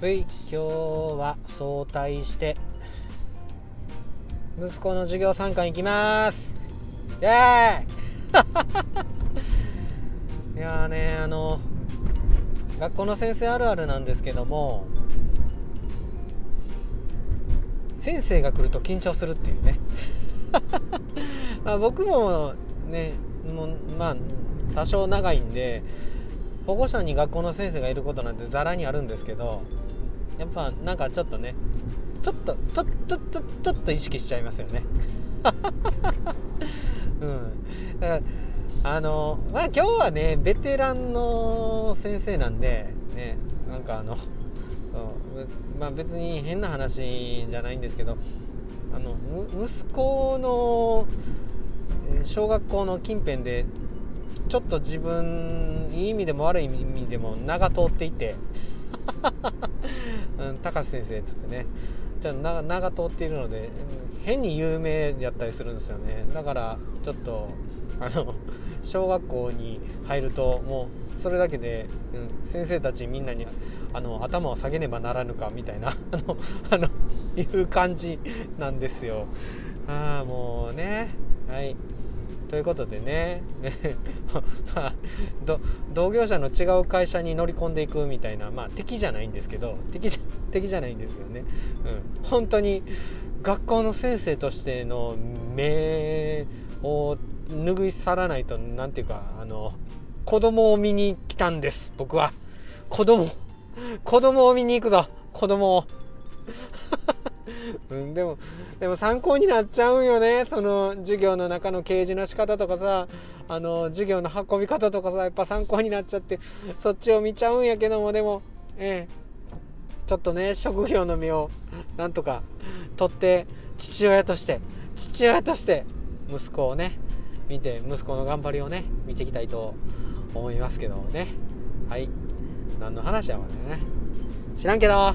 はい今日は早退して息子の授業参観行きます。イエーイ。いやーねあの学校の先生あるあるなんですけども先生が来ると緊張するっていうね。まあ僕もねもうまあ多少長いんで保護者に学校の先生がいることなんてざらにあるんですけどやっぱなんかちょっとねちょっとちょちょちょちょっと意識しちゃいますよね。うん。あのまあ今日はねベテランの先生なんでねなんかあのまあ別に変な話じゃないんですけどあの息子の小学校の近辺でちょっと自分いい意味でも悪い意味でも名が通っていてうん、高瀬先生っつってね。じゃあ名が通っているので変に有名やったりするんですよね。だからちょっとあの小学校に入るともうそれだけで、うん、先生たちみんなにあの頭を下げねばならぬかみたいな あのあのいう感じなんですよ。ああもうね。はい。ということでね。まあ、同業者の違う会社に乗り込んでいくみたいな、まあ、敵じゃないんですけど敵じゃ敵じゃないんですよね、うん、本当に学校の先生としての目を拭い去らないと何ていうかあの子供を見に来たんです僕は。子供子供を見に行くぞ子供を。うん、でもでも参考になっちゃうんよね。その授業の中の掲示の仕方とかさ。あの授業の運び方とかさ。やっぱ参考になっちゃってそっちを見ちゃうんやけどもでもええ。ちょっとね職業の身をなんとか取って父親として父親として息子をね見て息子の頑張りをね見ていきたいと思いますけどね。はい。何の話やわね。知らんけど。